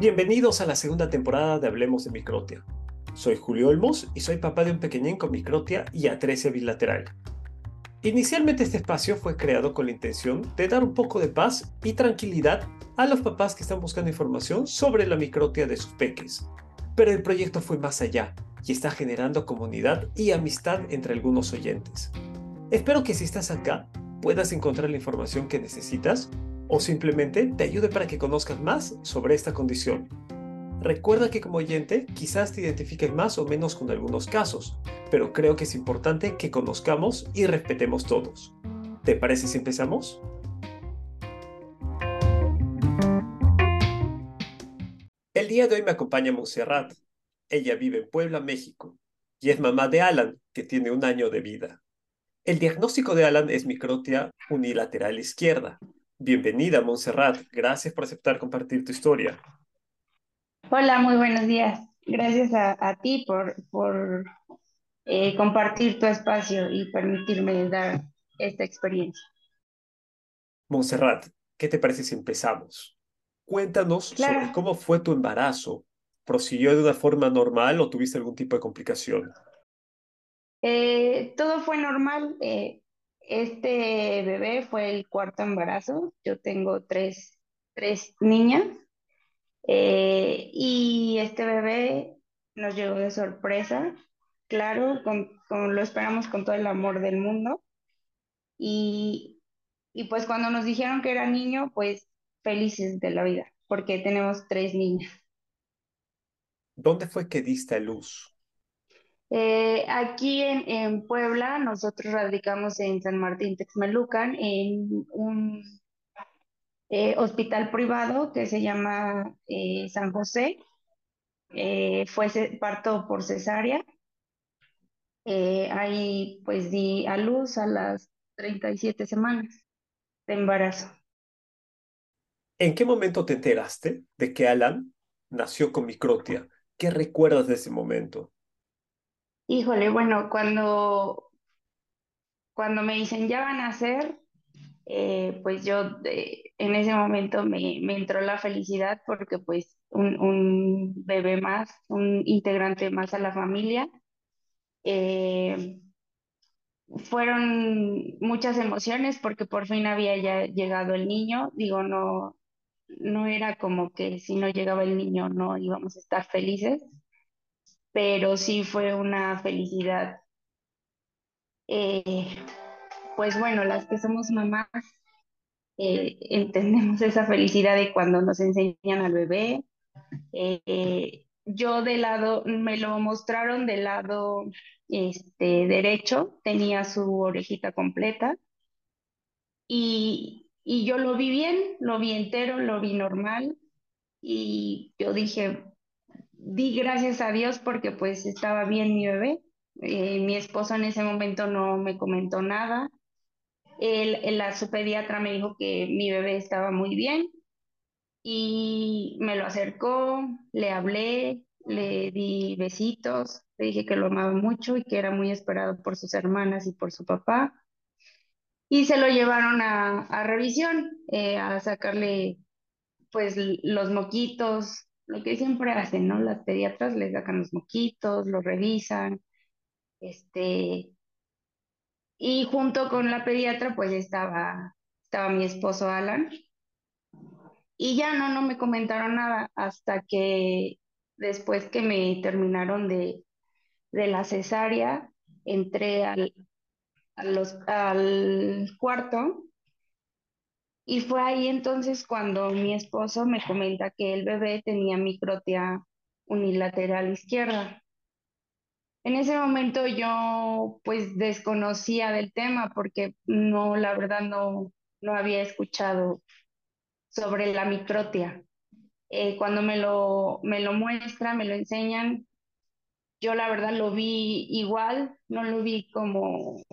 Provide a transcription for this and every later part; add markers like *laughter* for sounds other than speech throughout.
Bienvenidos a la segunda temporada de Hablemos de Microtia. Soy Julio Olmos y soy papá de un pequeñín con microtia y atresia bilateral. Inicialmente este espacio fue creado con la intención de dar un poco de paz y tranquilidad a los papás que están buscando información sobre la microtia de sus peques. Pero el proyecto fue más allá y está generando comunidad y amistad entre algunos oyentes. Espero que si estás acá puedas encontrar la información que necesitas o simplemente te ayude para que conozcas más sobre esta condición. Recuerda que como oyente quizás te identifiques más o menos con algunos casos, pero creo que es importante que conozcamos y respetemos todos. ¿Te parece si empezamos? El día de hoy me acompaña Montserrat. Ella vive en Puebla, México, y es mamá de Alan, que tiene un año de vida. El diagnóstico de Alan es microtia unilateral izquierda, Bienvenida, Montserrat. Gracias por aceptar compartir tu historia. Hola, muy buenos días. Gracias a, ti por, por eh, compartir tu espacio y permitirme dar esta experiencia. Montserrat, ¿qué te parece si empezamos? Cuéntanos sobre cómo fue tu embarazo. ¿Prosiguió de una forma normal o tuviste algún tipo de complicación? Eh, todo fue normal. Eh, este bebé fue el cuarto embarazo. Yo tengo tres, tres niñas. Eh, y este bebé nos llegó de sorpresa. Claro, con, lo esperamos con todo el amor del mundo. Y, y pues cuando nos dijeron que era niño, pues felices de la vida, porque tenemos tres niñas. ¿Dónde fue que diste luz? Eh, aquí en, Puebla, nosotros radicamos en San Martín Texmelucan, en un eh, hospital privado que se llama eh, San José. fue parto por cesárea. ahí pues di a luz a las 37 semanas de embarazo. ¿En qué momento te enteraste de que Alan nació con microtia? ¿Qué recuerdas de ese momento? Híjole, bueno, cuando, cuando me dicen ya van a hacer, eh, pues yo eh, en ese momento me, entró la felicidad porque pues un, un, bebé más, un integrante más a la familia. Eh, fueron muchas emociones porque por fin había ya llegado el niño. Digo, no, no era como que si no llegaba el niño no íbamos a estar felices pero sí fue una felicidad. Eh, pues bueno, las que somos mamás eh, entendemos esa felicidad de cuando nos enseñan al bebé. Eh, yo de lado, me lo mostraron del lado este, derecho, tenía su orejita completa y, y yo lo vi bien, lo vi entero, lo vi normal y yo dije, di gracias a Dios porque pues estaba bien mi bebé. Eh, mi esposo en ese momento no me comentó nada. El, la, su pediatra me dijo que mi bebé estaba muy bien y me lo acercó, le hablé, le di besitos, le dije que lo amaba mucho y que era muy esperado por sus hermanas y por su papá. Y se lo llevaron a, a revisión, eh, a sacarle pues los moquitos, lo que siempre hacen, ¿no? Las pediatras les sacan los moquitos, lo revisan, este, y junto con la pediatra pues estaba, estaba mi esposo Alan, y ya no, no me comentaron nada hasta que después que me terminaron de, de la cesárea, entré al, al cuarto y fue ahí entonces cuando mi esposo me comenta que el bebé tenía microtia unilateral izquierda. En ese momento yo pues desconocía del tema porque no, la verdad no, no había escuchado sobre la microtia. Eh, cuando me lo, me lo muestra, me lo enseñan, yo la verdad lo vi igual, no lo vi como,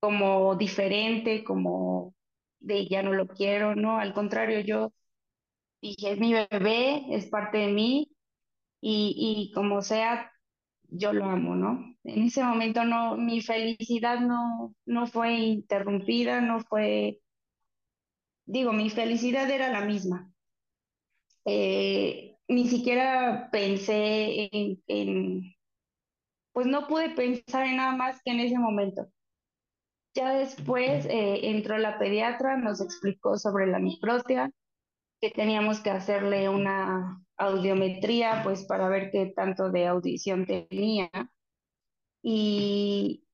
como diferente, como de ya no lo quiero, no, al contrario, yo dije, es mi bebé, es parte de mí y, y como sea, yo lo amo, ¿no? En ese momento no, mi felicidad no, no fue interrumpida, no fue, digo, mi felicidad era la misma. eh, ni siquiera pensé en, en, pues no pude pensar en nada más que en ese momento. Ya después eh, entró la pediatra, nos explicó sobre la microtia, que teníamos que hacerle una audiometría, pues para ver qué tanto de audición tenía. Y,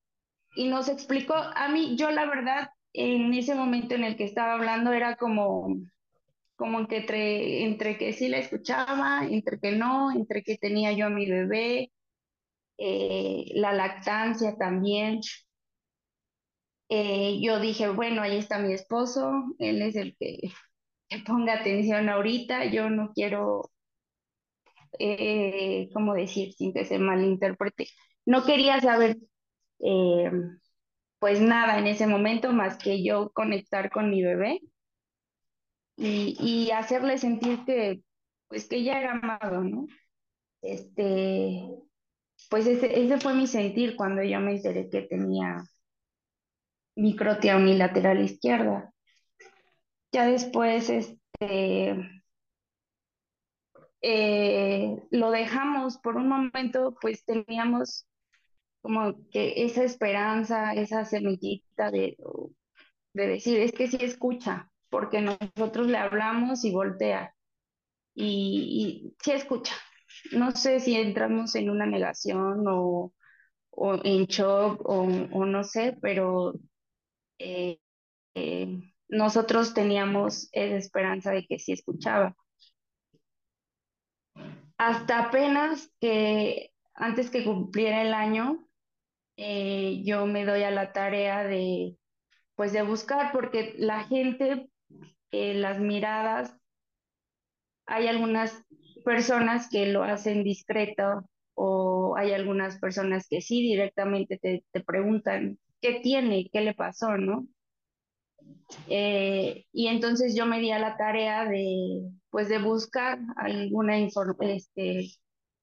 y nos explicó, a mí, yo la verdad, en ese momento en el que estaba hablando era como, como que entre, entre que sí la escuchaba, entre que no, entre que tenía yo a mi bebé, eh, la lactancia también. Eh, yo dije, bueno, ahí está mi esposo, él es el que, *laughs* que ponga atención ahorita, yo no quiero, eh, ¿cómo decir sin que se malinterprete? No quería saber eh, pues nada en ese momento más que yo conectar con mi bebé y, y hacerle sentir que, pues que ya era amado, ¿no? Este, pues ese, ese fue mi sentir cuando yo me enteré que tenía microtia unilateral izquierda. Ya después, este, eh, lo dejamos por un momento, pues teníamos como que esa esperanza, esa semillita de, de decir, es que sí escucha, porque nosotros le hablamos y voltea, y, y sí escucha. No sé si entramos en una negación o, o en shock o, o no sé, pero eh, eh, nosotros teníamos esa esperanza de que sí escuchaba. Hasta apenas que antes que cumpliera el año, eh, yo me doy a la tarea de, pues, de buscar, porque la gente, eh, las miradas, hay algunas personas que lo hacen discreto o hay algunas personas que sí directamente te, te preguntan qué tiene, qué le pasó, ¿no? Eh, y entonces yo me di a la tarea de, pues, de buscar alguna este,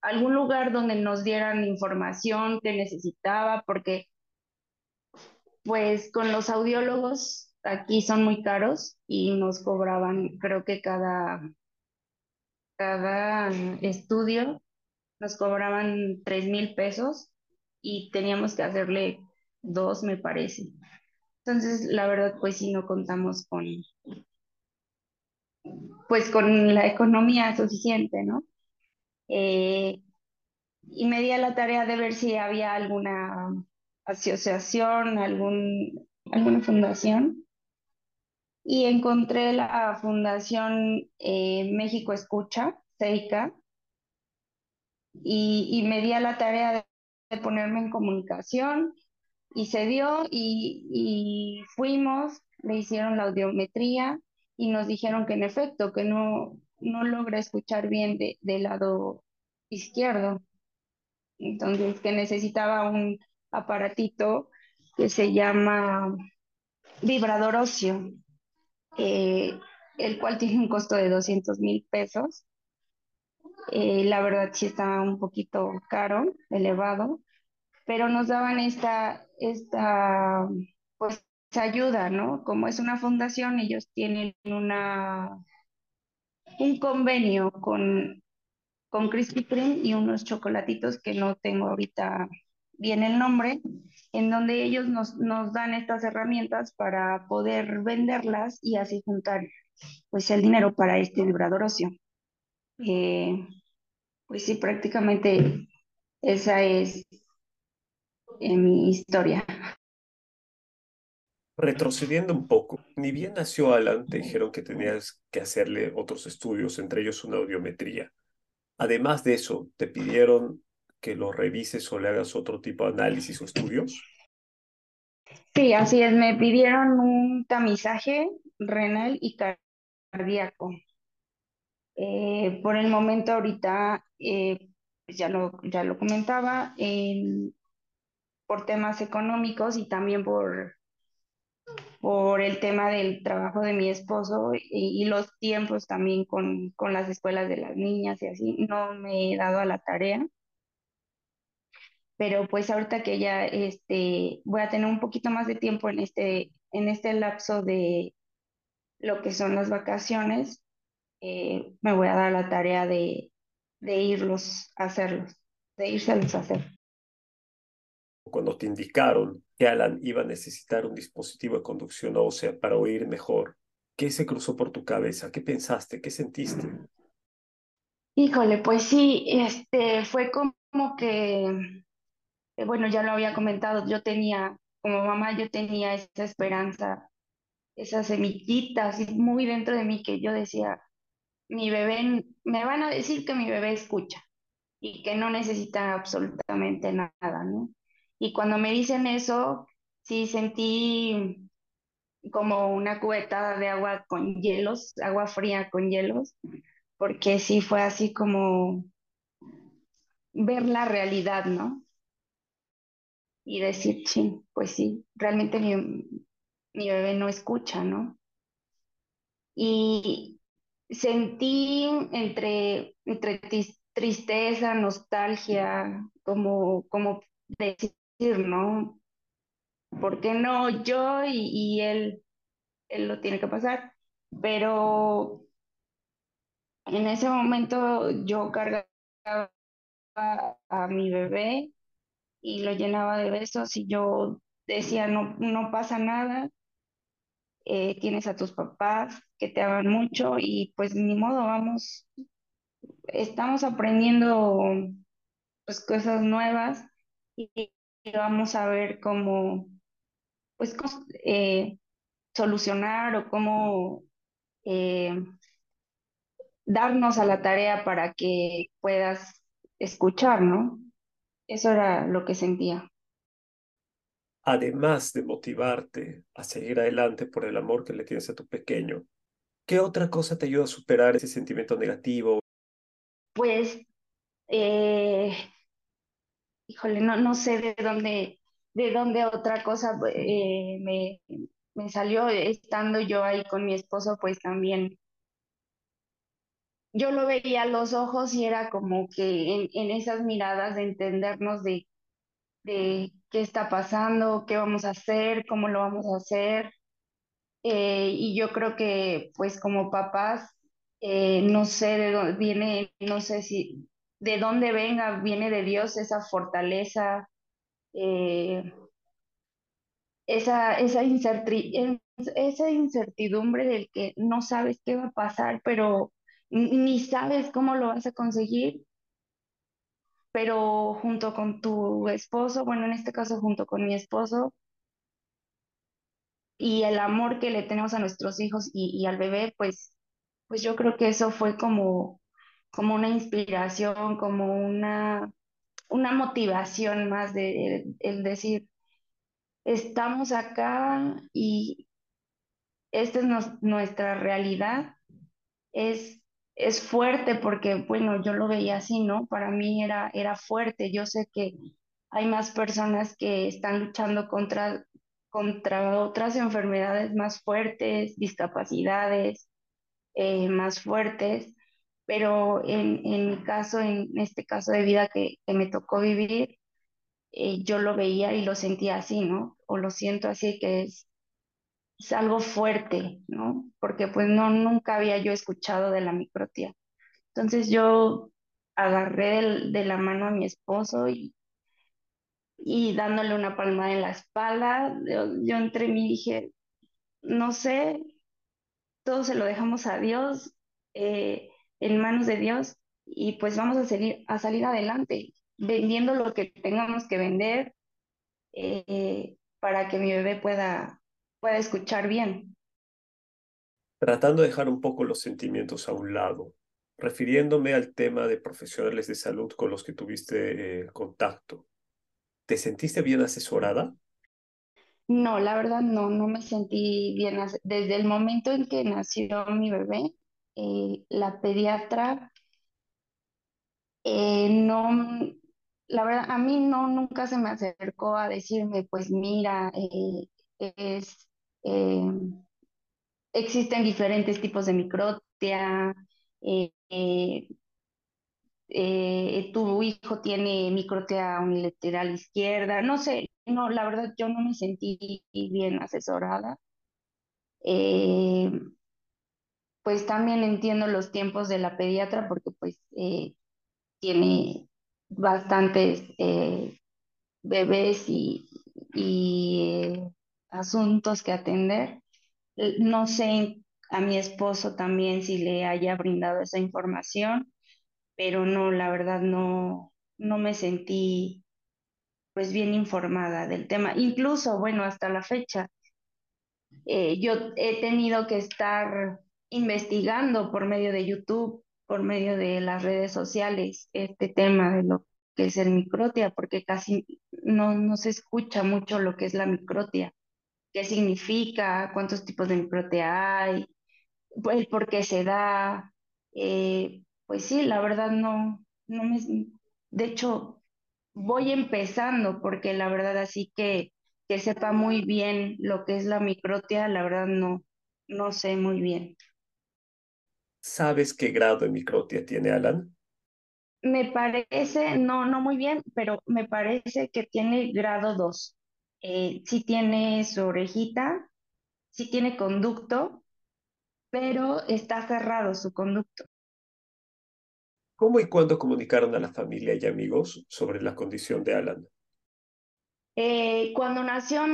algún lugar donde nos dieran información que necesitaba, porque pues con los audiólogos aquí son muy caros y nos cobraban, creo que cada, cada estudio nos cobraban tres mil pesos y teníamos que hacerle dos, me parece. Entonces, la verdad, pues sí, no contamos con, pues con la economía suficiente, ¿no? Eh, y me di a la tarea de ver si había alguna asociación, algún, alguna fundación, y encontré la Fundación eh, México Escucha, CEICA, y, y me di a la tarea de, de ponerme en comunicación, y se dio, y, y fuimos, le hicieron la audiometría, y nos dijeron que en efecto, que no, no logra escuchar bien de, del lado izquierdo. Entonces, que necesitaba un aparatito que se llama vibrador óseo, eh, el cual tiene un costo de doscientos mil pesos. Eh, la verdad sí está un poquito caro, elevado, pero nos daban esta, esta, pues, ayuda, ¿no? Como es una fundación, ellos tienen una, un convenio con con Krispy Kreme y unos chocolatitos que no tengo ahorita bien el nombre, en donde ellos nos, nos dan estas herramientas para poder venderlas y así juntar pues el dinero para este vibrador óseo. Eh, pues sí, prácticamente esa es eh, mi historia. Retrocediendo un poco, ni bien nació Alan, te dijeron que tenías que hacerle otros estudios, entre ellos una audiometría. Además de eso, ¿te pidieron que lo revises o le hagas otro tipo de análisis o estudios? Sí, así es, me pidieron un tamizaje renal y cardíaco. Eh, por el momento ahorita, eh, pues ya lo, ya lo comentaba, en- por temas económicos y también por, por el tema del trabajo de mi esposo y, los tiempos también con, con las escuelas de las niñas y así, no me he dado a la tarea. Pero pues ahorita que ya este, voy a tener un poquito más de tiempo en este, en este lapso de lo que son las vacaciones, eh, me voy a dar la tarea de, de irlos a hacerlos, de irse a hacer. Cuando te indicaron que Alan iba a necesitar un dispositivo de conducción ósea para oír mejor, ¿qué se cruzó por tu cabeza? ¿Qué pensaste? ¿Qué sentiste? Híjole, pues sí, este fue como que, eh, bueno, ya lo había comentado, yo tenía, como mamá, yo tenía esa esperanza, esa semillita así muy dentro de mí que yo decía, mi bebé, me van a decir que mi bebé escucha y que no necesita absolutamente nada, ¿no? Y cuando me dicen eso, sí sentí como una cubeta de agua con hielos, agua fría con hielos, porque sí fue así como ver la realidad, ¿no? Y decir, sí, pues sí, realmente mi, mi bebé no escucha, ¿no? Y sentí entre, entre tristeza, nostalgia, como, como decir, ¿no? ¿Por qué no yo y, y él, él lo tiene que pasar? Pero en ese momento yo cargaba a, mi bebé y lo llenaba de besos y yo decía, no, no pasa nada, eh, tienes a tus papás que te aman mucho y pues ni modo, vamos, estamos aprendiendo pues cosas nuevas y, vamos a ver cómo, pues, eh, solucionar o cómo eh, darnos a la tarea para que puedas escuchar, ¿no? Eso era lo que sentía. Además de motivarte a seguir adelante por el amor que le tienes a tu pequeño, ¿qué otra cosa te ayuda a superar ese sentimiento negativo? Pues, eh, híjole, no, no sé de dónde, de dónde otra cosa eh, me, me salió estando yo ahí con mi esposo, pues también yo lo veía a los ojos y era como que en, esas miradas de entendernos de, de, qué está pasando, qué vamos a hacer, cómo lo vamos a hacer. Eh, y yo creo que pues como papás, eh, no sé de dónde viene, no sé si de dónde venga, viene de Dios esa fortaleza, eh, esa, esa, incertidumbre del que no sabes qué va a pasar, pero ni sabes cómo lo vas a conseguir, pero junto con tu esposo, bueno, en este caso junto con mi esposo, y el amor que le tenemos a nuestros hijos y, al bebé, pues, pues yo creo que eso fue como, como una inspiración, como una, una motivación más de el decir, estamos acá y esta es nuestra realidad. Es es fuerte porque, bueno, yo lo veía así, ¿no? Para mí era, era fuerte. Yo sé que hay más personas que están luchando contra, contra otras enfermedades más fuertes, discapacidades eh, más fuertes, pero en, en, mi caso, en este caso de vida que, que me tocó vivir, eh, yo lo veía y lo sentía así, ¿no? O lo siento así, que es, es algo fuerte, ¿no? Porque pues no, nunca había yo escuchado de la microtía. Entonces yo agarré de, la mano a mi esposo y, y dándole una palmada en la espalda, yo, entre mí dije, no sé, todo se lo dejamos a Dios, eh, en manos de Dios, y pues vamos a salir, a salir adelante, vendiendo lo que tengamos que vender eh, para que mi bebé pueda pueda escuchar bien. Tratando de dejar un poco los sentimientos a un lado, refiriéndome al tema de profesionales de salud con los que tuviste eh, contacto, ¿te sentiste bien asesorada? No, la verdad no, no me sentí bien. Desde el momento en que nació mi bebé, eh, la pediatra eh, no, la verdad, a mí no, nunca se me acercó a decirme, pues mira, es eh, existen diferentes tipos de microtia. Tu hijo tiene microtia unilateral izquierda. No sé, no, la verdad yo no me sentí bien asesorada. Pues también entiendo los tiempos de la pediatra porque pues eh, tiene bastantes eh, bebés y, y eh, asuntos que atender. No sé a mi esposo también si le haya brindado esa información, pero no, la verdad no, no me sentí pues bien informada del tema. Incluso, bueno, hasta la fecha, yo he tenido que estar investigando por medio de YouTube, por medio de las redes sociales, este tema de lo que es el microtia, porque casi no, no se escucha mucho lo que es la microtia, qué significa, cuántos tipos de microtia hay, el por qué se da. Eh, pues sí, la verdad no, no me, de hecho, voy empezando porque la verdad así que que sepa muy bien lo que es la microtia, la verdad no, no sé muy bien. ¿Sabes qué grado de microtia tiene Alan? Me parece, no, no muy bien, pero me parece que tiene grado 2. Eh, sí tiene su orejita, sí tiene conducto, pero está cerrado su conducto. ¿Cómo y cuándo comunicaron a la familia y amigos sobre la condición de Alan? Eh, cuando nació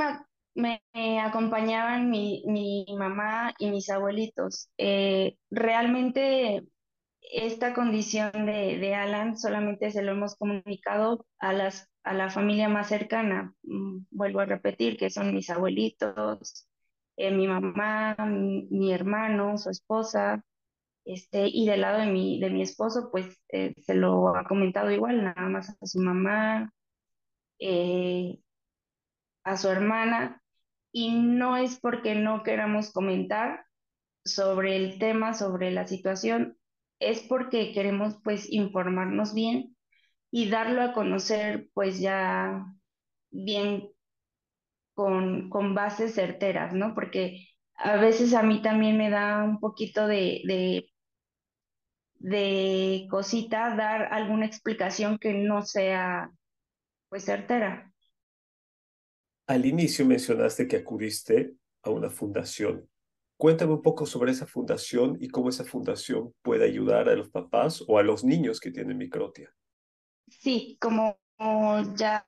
me, acompañaban mi, mi, mamá y mis abuelitos. Eh, realmente esta condición de, de, Alan solamente se lo hemos comunicado a, las, a la familia más cercana. Mm, vuelvo a repetir que son mis abuelitos, eh, mi mamá, mi, hermano, su esposa. Este, y del lado de mi, de mi esposo, pues se lo ha comentado igual, nada más a su mamá, eh, a su hermana y no es porque no queramos comentar sobre el tema, sobre la situación, es porque queremos pues informarnos bien y darlo a conocer pues ya bien con, con bases certeras, ¿no? Porque a veces a mí también me da un poquito de, de, de cosita dar alguna explicación que no sea pues certera. Al inicio mencionaste que acudiste a una fundación. Cuéntame un poco sobre esa fundación y cómo esa fundación puede ayudar a los papás o a los niños que tienen microtia. Sí, como ya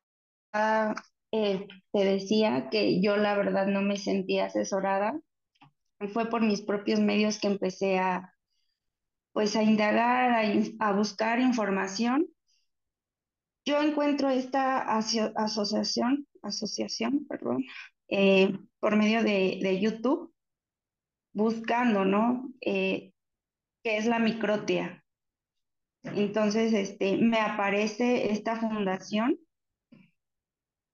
eh, te decía que yo la verdad no me sentía asesorada. Fue por mis propios medios que empecé a, pues, a indagar, a, a buscar información yo encuentro esta asociación, asociación, perdón, eh, por medio de, YouTube, buscando, ¿no? Eh, ¿Qué es la microtia? Entonces, este, me aparece esta fundación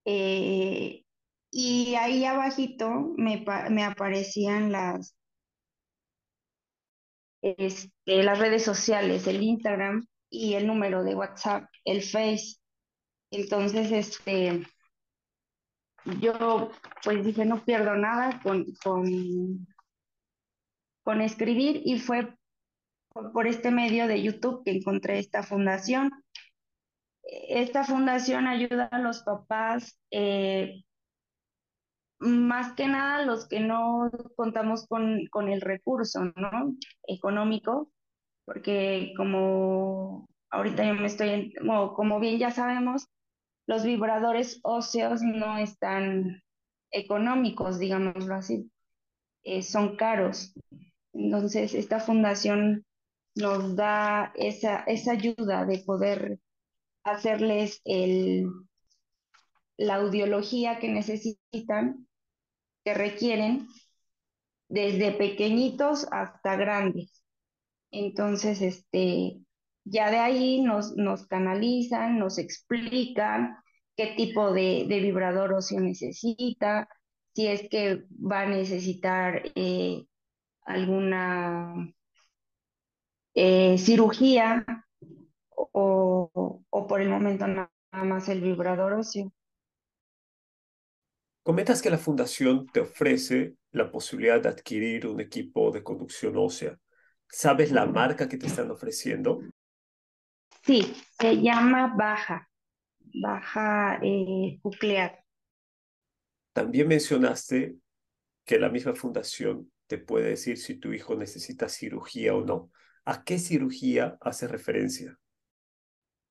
eh, y ahí abajito me, me aparecían las, este, las redes sociales, el Instagram y el número de WhatsApp, el Face. Entonces, este, yo pues dije, no pierdo nada con, con, con escribir y fue por, este medio de YouTube que encontré esta fundación. Esta fundación ayuda a los papás, eh, más que nada los que no contamos con, con el recurso ¿no? económico, porque como ahorita yo me estoy, como bien ya sabemos, los vibradores óseos no están económicos, digámoslo así, eh, son caros. Entonces, esta fundación nos da esa, esa ayuda de poder hacerles el, la audiología que necesitan, que requieren, desde pequeñitos hasta grandes. Entonces, este, ya de ahí nos, nos canalizan, nos explican qué tipo de, vibrador óseo necesita, si es que va a necesitar eh, alguna eh, cirugía o, o, por el momento nada más el vibrador óseo. Comentas que la fundación te ofrece la posibilidad de adquirir un equipo de conducción ósea. ¿Sabes la marca que te están ofreciendo? Sí, se llama baja, baja eh, nuclear. También mencionaste que la misma fundación te puede decir si tu hijo necesita cirugía o no. ¿A qué cirugía hace referencia?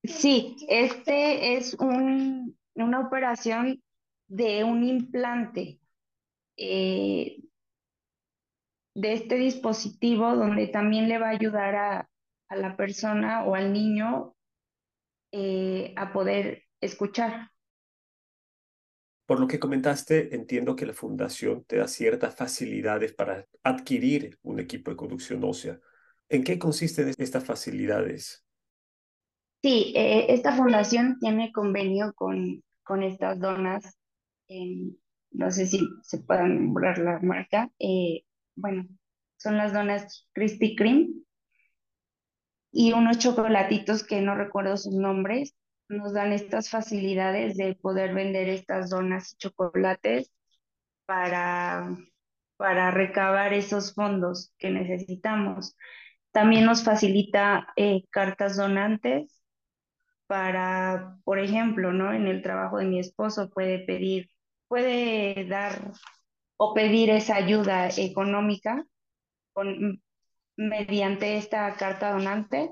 Sí, este es un, una operación de un implante eh, de este dispositivo donde también le va a ayudar a, a la persona o al niño eh, a poder escuchar. Por lo que comentaste, entiendo que la fundación te da ciertas facilidades para adquirir un equipo de conducción ósea. ¿En qué consisten estas facilidades? Sí, eh, esta fundación tiene convenio con, con estas donas. no sé si se puede nombrar la marca. Eh, bueno, son las donas Krispy Kreme y unos chocolatitos que no recuerdo sus nombres, nos dan estas facilidades de poder vender estas donas y chocolates para, para recabar esos fondos que necesitamos. También nos facilita eh, cartas donantes para, por ejemplo, ¿no? En el trabajo de mi esposo puede pedir, puede dar o pedir esa ayuda económica con, mediante esta carta donante.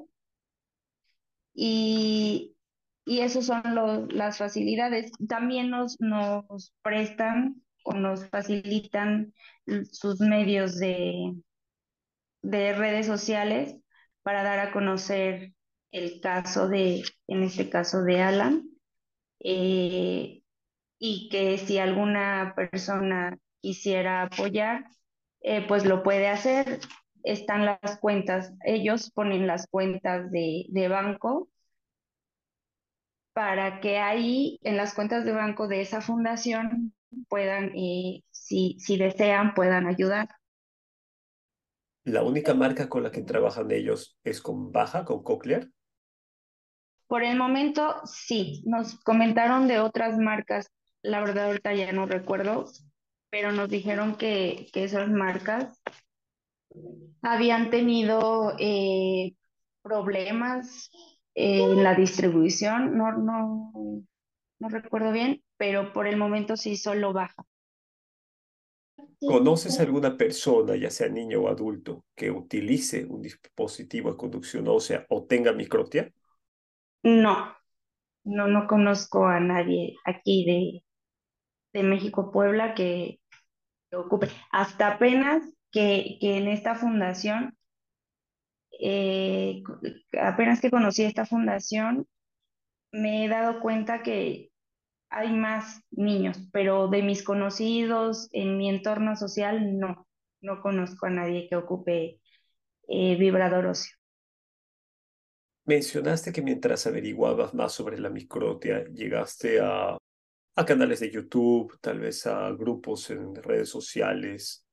Y, y esas son las facilidades. También nos, nos prestan o nos facilitan sus medios de, de redes sociales para dar a conocer el caso de, en este caso de Alan, eh, y que si alguna persona quisiera apoyar, eh, pues lo puede hacer. Están las cuentas, ellos ponen las cuentas de, de banco para que ahí en las cuentas de banco de esa fundación puedan, eh, si, si desean, puedan ayudar. ¿La única marca con la que trabajan ellos es con Baja, con Cochlear? Por el momento, sí. Nos comentaron de otras marcas. La verdad, ahorita ya no recuerdo, pero nos dijeron que, que esas marcas habían tenido eh, problemas en la distribución, no, no, no recuerdo bien, pero por el momento sí solo baja. ¿Conoces alguna persona, ya sea niño o adulto, que utilice un dispositivo de conducción ósea o tenga microtia? No, no, no conozco a nadie aquí de, de México Puebla que, ocupe. Hasta apenas que, que en esta fundación eh, apenas que conocí esta fundación, me he dado cuenta que hay más niños, pero de mis conocidos, en mi entorno social, no, no conozco a nadie que ocupe eh, vibrador óseo. Mencionaste que mientras averiguabas más sobre la microtia, llegaste a, a canales de YouTube, tal vez a grupos en redes sociales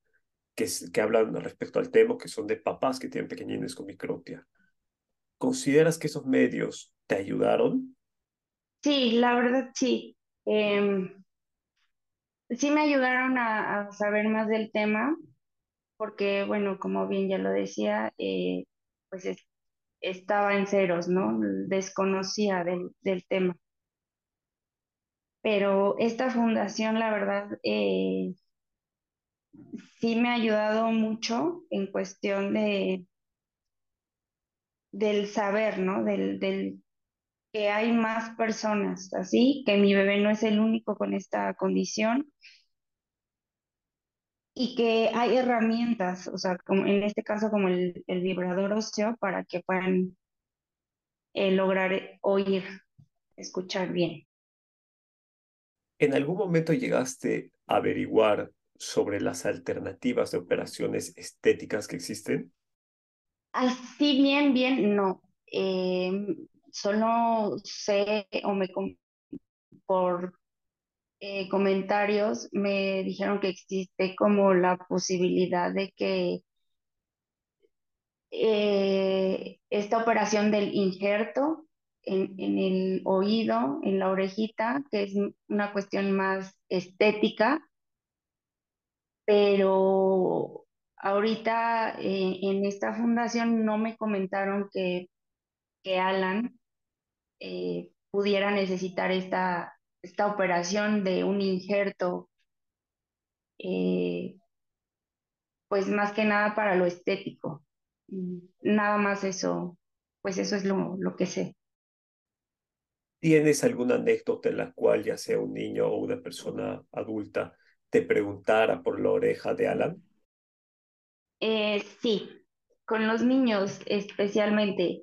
que, hablan respecto al tema, que son de papás que tienen pequeñines con microtia. ¿Consideras que esos medios te ayudaron? Sí, la verdad sí. Em, sí me ayudaron a, saber más del tema, porque, bueno, como bien ya lo decía, eh, pues estaba en ceros, ¿no? Desconocía del, del tema. Pero esta fundación, la verdad, eh, sí me ha ayudado mucho en cuestión de del saber, ¿no? Del, del que hay más personas así, que mi bebé no es el único con esta condición y que hay herramientas, o sea, como en este caso como el, vibrador óseo para que puedan eh, lograr oír, escuchar bien. ¿En algún momento llegaste a averiguar sobre las alternativas de operaciones estéticas que existen? Así bien, bien, no. Em, solo sé o me por eh, comentarios me dijeron que existe como la posibilidad de que eh, esta operación del injerto en, en, el oído, en la orejita, que es una cuestión más estética, pero ahorita eh, en esta fundación no me comentaron que, que Alan eh, pudiera necesitar esta, esta operación de un injerto eh, pues más que nada para lo estético. Mm, Nada más eso, pues eso es lo, lo que sé. ¿Tienes alguna anécdota en la cual ya sea un niño o una persona adulta te preguntara por la oreja de Alan? Eh, sí, con los niños especialmente,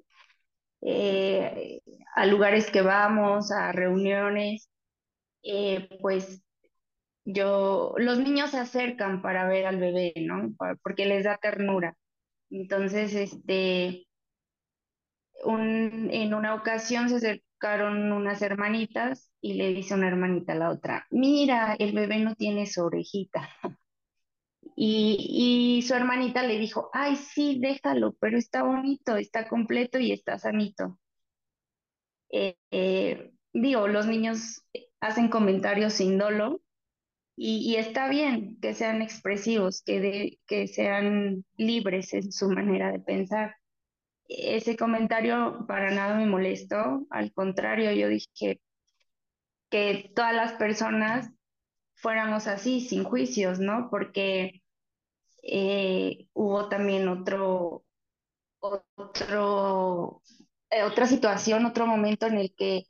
eh, a lugares que vamos, a reuniones, eh, pues yo, los niños se acercan para ver al bebé, ¿no? Porque les da ternura. Entonces, este, un, en una ocasión se acercaron unas hermanitas y le dice una hermanita a la otra, mira, el bebé no tiene su orejita. *laughs* Y, y su hermanita le dijo, ay, sí, déjalo, pero está bonito, está completo y está sanito. Eh, eh, digo, los niños hacen comentarios sin dolo y, y está bien que sean expresivos, que, de- que sean libres en su manera de pensar. Ese comentario para nada me molestó, al contrario, yo dije que todas las personas fuéramos así, sin juicios, ¿no? Porque eh, hubo también otro, otro, eh, otra situación, otro momento en el que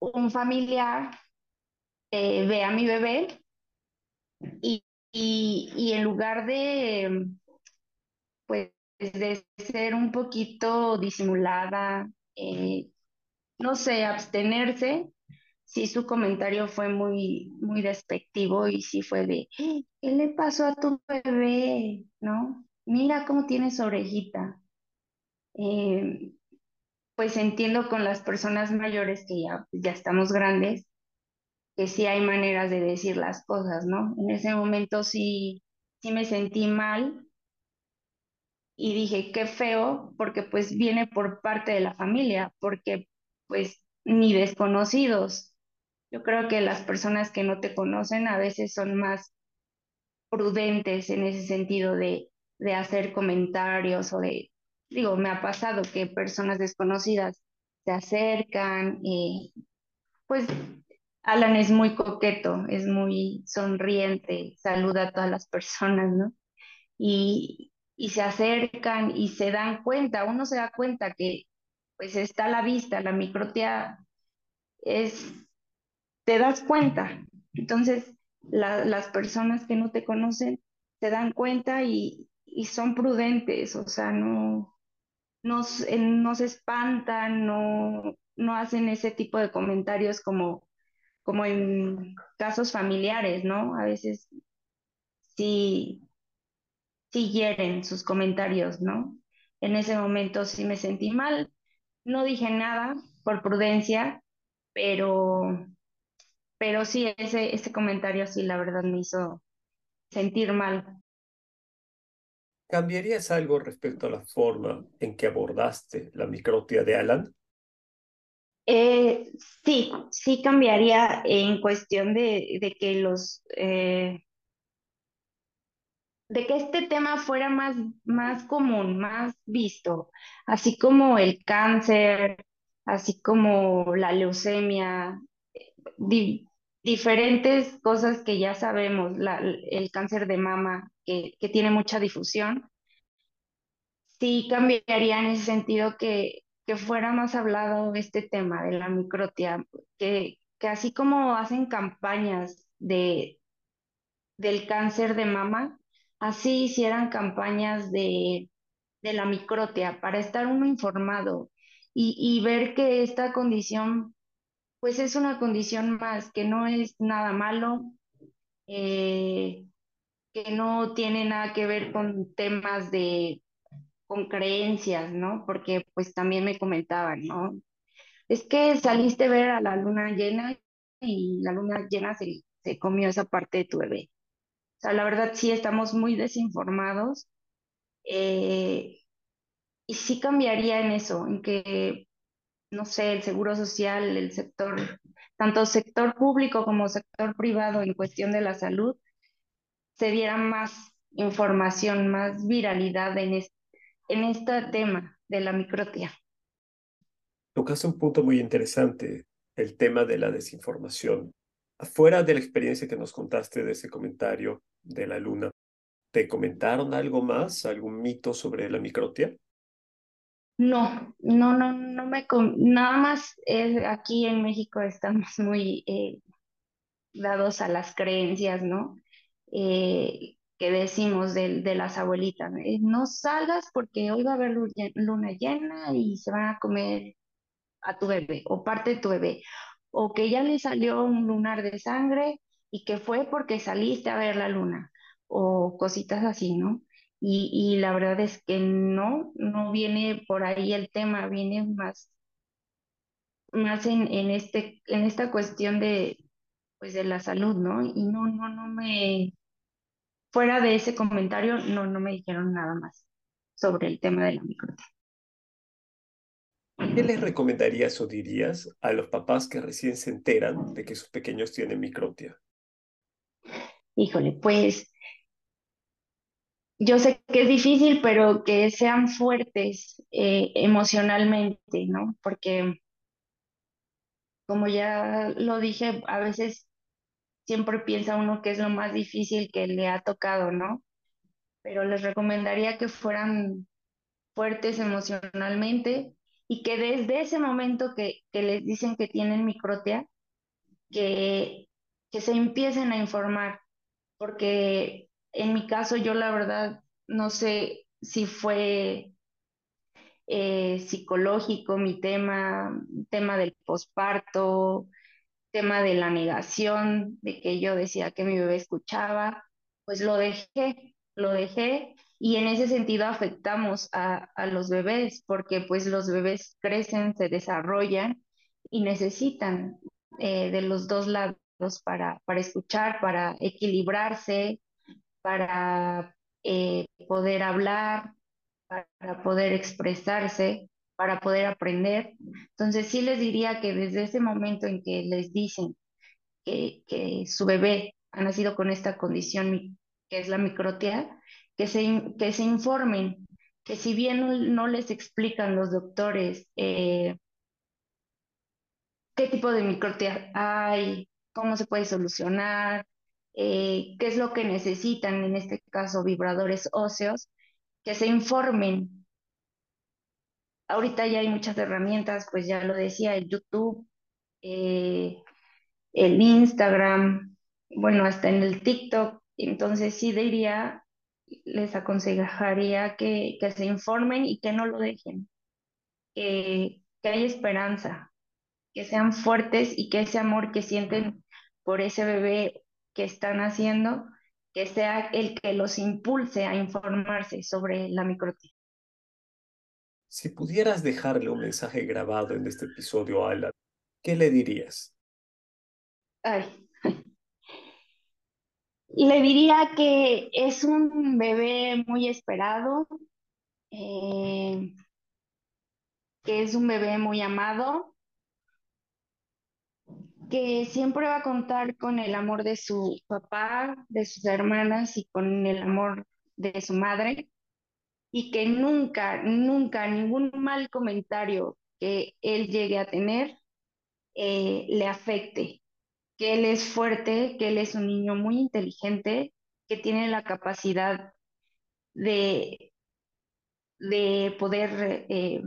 un familiar eh, ve a mi bebé y, y, y en lugar de, pues, de ser un poquito disimulada, eh, no sé, abstenerse, sí su comentario fue muy, muy despectivo y sí fue de, "¡Ah! ¿qué le pasó a tu bebé? ¿No? Mira cómo tiene su orejita. Eh, pues entiendo con las personas mayores que ya, ya estamos grandes, que sí hay maneras de decir las cosas, ¿no? En ese momento sí, sí me sentí mal y dije, qué feo, porque pues viene por parte de la familia, porque pues ni desconocidos. Yo creo que las personas que no te conocen a veces son más prudentes en ese sentido de, de hacer comentarios o de, digo, me ha pasado que personas desconocidas se acercan, y pues Alan es muy coqueto, es muy sonriente, saluda a todas las personas, ¿no? Y, y se acercan y se dan cuenta, uno se da cuenta que pues está a la vista, la microtia es, te das cuenta. Entonces, la- las personas que no te conocen se dan cuenta y, y son prudentes, o sea, no, no, se- no se espantan, no, no hacen ese tipo de comentarios como, como en casos familiares, ¿no? A veces sí, sí hieren sus comentarios, ¿no? En ese momento sí me sentí mal, no dije nada por prudencia, pero, pero sí, ese, ese comentario sí, la verdad me hizo sentir mal. ¿Cambiarías algo respecto a la forma en que abordaste la microtia de Alan? Eh, sí, sí cambiaría en cuestión de, de que los, eh, de que este tema fuera más, más común, más visto, así como el cáncer, así como la leucemia, di- diferentes cosas que ya sabemos, el cáncer de mama, que, que tiene mucha difusión, sí cambiaría en ese sentido que, que fuera más hablado este tema de la microtia, que, que así como hacen campañas de, del cáncer de mama, así hicieran campañas de, de la microtia para estar uno informado y, y ver que esta condición, pues es una condición más, que no es nada malo, eh, que no tiene nada que ver con temas de, con creencias, ¿no? Porque pues también me comentaban, ¿no? Es que saliste a ver a la luna llena y la luna llena se, se comió esa parte de tu bebé. O sea, la verdad sí estamos muy desinformados eh, y sí cambiaría en eso, en que, no sé, el seguro social, el sector, tanto sector público como sector privado en cuestión de la salud, se diera más información, más viralidad en, es- en este tema de la microtia. Tocas un punto muy interesante, el tema de la desinformación. Fuera de la experiencia que nos contaste de ese comentario de la luna, ¿Te comentaron algo más, algún mito sobre la microtia? No, no, no, no me, nada más aquí en México estamos *laughs* muy eh, dados a las creencias, ¿no? Eh, que decimos de, de las abuelitas, eh, no salgas porque hoy va a haber lu- luna llena y se van a comer a tu bebé o parte de tu bebé, o que ya le salió un lunar de sangre y que fue porque saliste a ver la luna, o cositas así, ¿no? Y, la verdad es que no, no viene por ahí el tema, viene más, más en, en este, en esta cuestión de, pues de la salud, ¿no? Y no, no, no me, fuera de ese comentario, no, no me dijeron nada más sobre el tema de la microtia. ¿Qué les recomendarías o dirías a los papás que recién se enteran de que sus pequeños tienen microtia? Híjole, pues yo sé que es difícil, pero que sean fuertes eh, emocionalmente, ¿no? Porque como ya lo dije, a veces siempre piensa uno que es lo más difícil que le ha tocado, ¿no? Pero les recomendaría que fueran fuertes emocionalmente y que desde ese momento que, que les dicen que tienen microtia, que, que se empiecen a informar, porque en mi caso yo la verdad no sé si fue eh, psicológico mi tema, tema del posparto, tema de la negación, de que yo decía que mi bebé escuchaba, pues lo dejé, lo dejé y en ese sentido afectamos a, a los bebés, porque pues los bebés crecen, se desarrollan y necesitan eh, de los dos lados para, para escuchar, para equilibrarse, para eh, poder hablar, para poder expresarse, para poder aprender. Entonces sí les diría que desde ese momento en que les dicen que, que su bebé ha nacido con esta condición que es la microtia, que se, que se informen, que si bien no, no les explican los doctores eh, qué tipo de microtia hay, cómo se puede solucionar, eh, qué es lo que necesitan, en este caso vibradores óseos, que se informen. Ahorita ya hay muchas herramientas, pues ya lo decía, el YouTube, eh, el Instagram, bueno, hasta en el TikTok. Entonces sí diría, les aconsejaría que, que se informen y que no lo dejen, que, que hay esperanza, que sean fuertes y que ese amor que sienten por ese bebé que están haciendo, que sea el que los impulse a informarse sobre la microtia. Si pudieras dejarle un mensaje grabado en este episodio a Alan, ¿qué le dirías? Ay. Le diría que es un bebé muy esperado, eh, que es un bebé muy amado, que siempre va a contar con el amor de su papá, de sus hermanas y con el amor de su madre, y que nunca, nunca ningún mal comentario que él llegue a tener eh, le afecte, que él es fuerte, que él es un niño muy inteligente, que tiene la capacidad de, de poder eh,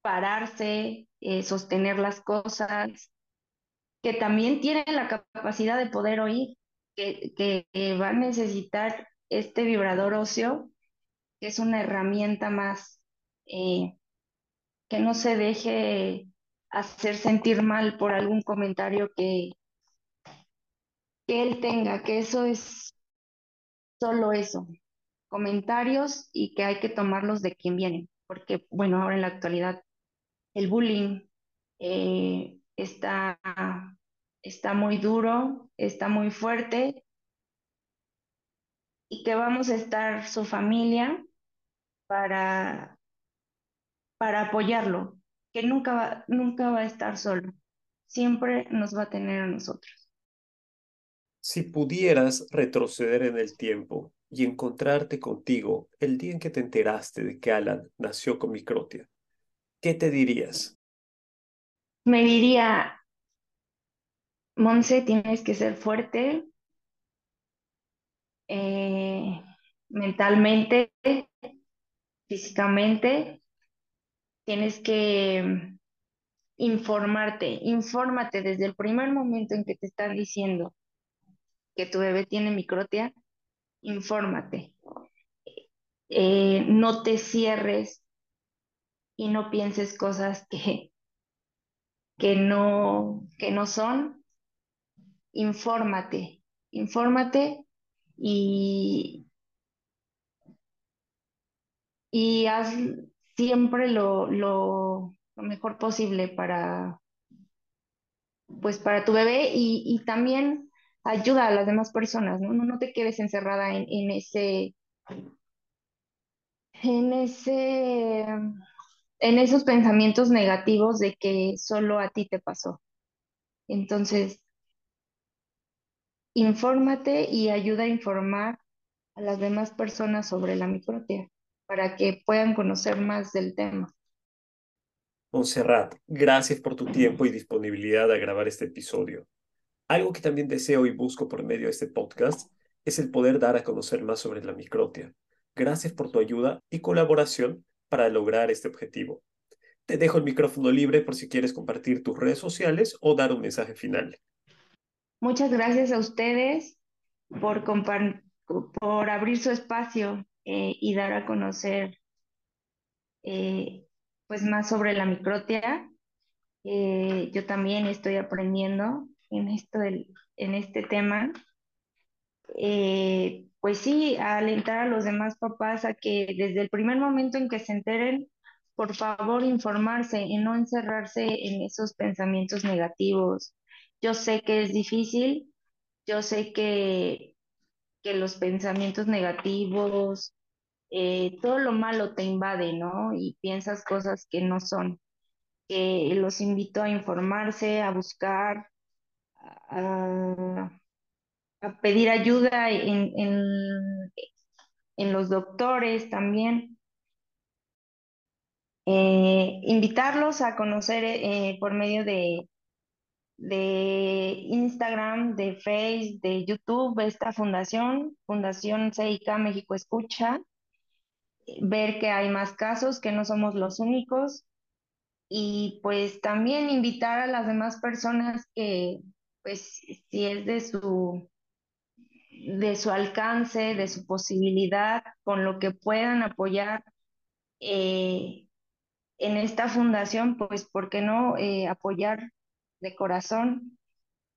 pararse, eh, sostener las cosas, que también tiene la capacidad de poder oír, que, que va a necesitar este vibrador óseo, que es una herramienta más, eh, que no se deje hacer sentir mal por algún comentario que, que él tenga, que eso es solo eso, comentarios y que hay que tomarlos de quien viene, porque bueno, ahora en la actualidad el bullying eh, está, está muy duro, está muy fuerte y que vamos a estar su familia para, para apoyarlo, que nunca va, nunca va a estar solo, siempre nos va a tener a nosotros. Si pudieras retroceder en el tiempo y encontrarte contigo el día en que te enteraste de que Alan nació con microtia, ¿qué te dirías? Me diría, Monse, tienes que ser fuerte, eh, mentalmente, físicamente. Tienes que informarte, infórmate desde el primer momento en que te están diciendo que tu bebé tiene microtia, infórmate. Eh, no te cierres y no pienses cosas que, que, no, que no son. Infórmate, infórmate y, y haz siempre lo, lo, mejor posible para, pues, para tu bebé y, y también ayuda a las demás personas, ¿no? No, no te quedes encerrada en, en ese, en ese, en esos pensamientos negativos de que solo a ti te pasó. Entonces, infórmate y ayuda a informar a las demás personas sobre la microtia para que puedan conocer más del tema. Montserrat, gracias por tu tiempo y disponibilidad a grabar este episodio. Algo que también deseo y busco por medio de este podcast es el poder dar a conocer más sobre la microtia. Gracias por tu ayuda y colaboración para lograr este objetivo. Te dejo el micrófono libre por si quieres compartir tus redes sociales o dar un mensaje final. Muchas gracias a ustedes por, por abrir su espacio eh, y dar a conocer eh, pues más sobre la microtia. Eh, yo también estoy aprendiendo en, esto en este tema. Eh, pues sí, a alentar a los demás papás a que desde el primer momento en que se enteren, por favor informarse y no encerrarse en esos pensamientos negativos. Yo sé que es difícil, yo sé que, que los pensamientos negativos, eh, todo lo malo te invade, ¿no? Y piensas cosas que no son. Los invito a informarse, a buscar, a, pedir ayuda en, en, los doctores también. Eh, invitarlos a conocer eh, por medio de, de Instagram, de Facebook, de YouTube, esta fundación, Fundación CIK México Escucha, ver que hay más casos, que no somos los únicos, y pues también invitar a las demás personas que, pues, si es de su, de su alcance, de su posibilidad, con lo que puedan apoyar eh, en esta fundación, pues, ¿por qué no eh, apoyar de corazón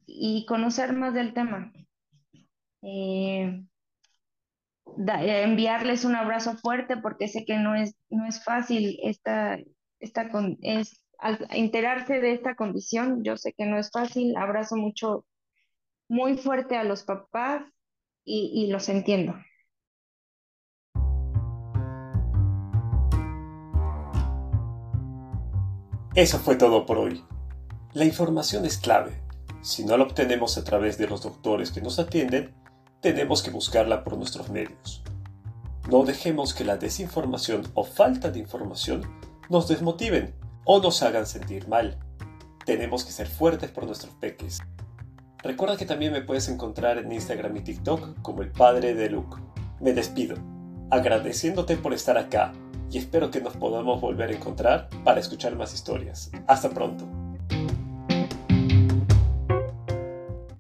y conocer más del tema? Eh, enviarles un abrazo fuerte porque sé que no es, no es fácil esta, esta con, es, al enterarse de esta condición, yo sé que no es fácil, abrazo mucho, muy fuerte a los papás y, y los entiendo. Eso fue todo por hoy. La información es clave. Si no la obtenemos a través de los doctores que nos atienden, tenemos que buscarla por nuestros medios. No dejemos que la desinformación o falta de información nos desmotiven o nos hagan sentir mal. Tenemos que ser fuertes por nuestros peques. Recuerda que también me puedes encontrar en Instagram y TikTok como el padre de Luke. Me despido, agradeciéndote por estar acá y espero que nos podamos volver a encontrar para escuchar más historias. Hasta pronto.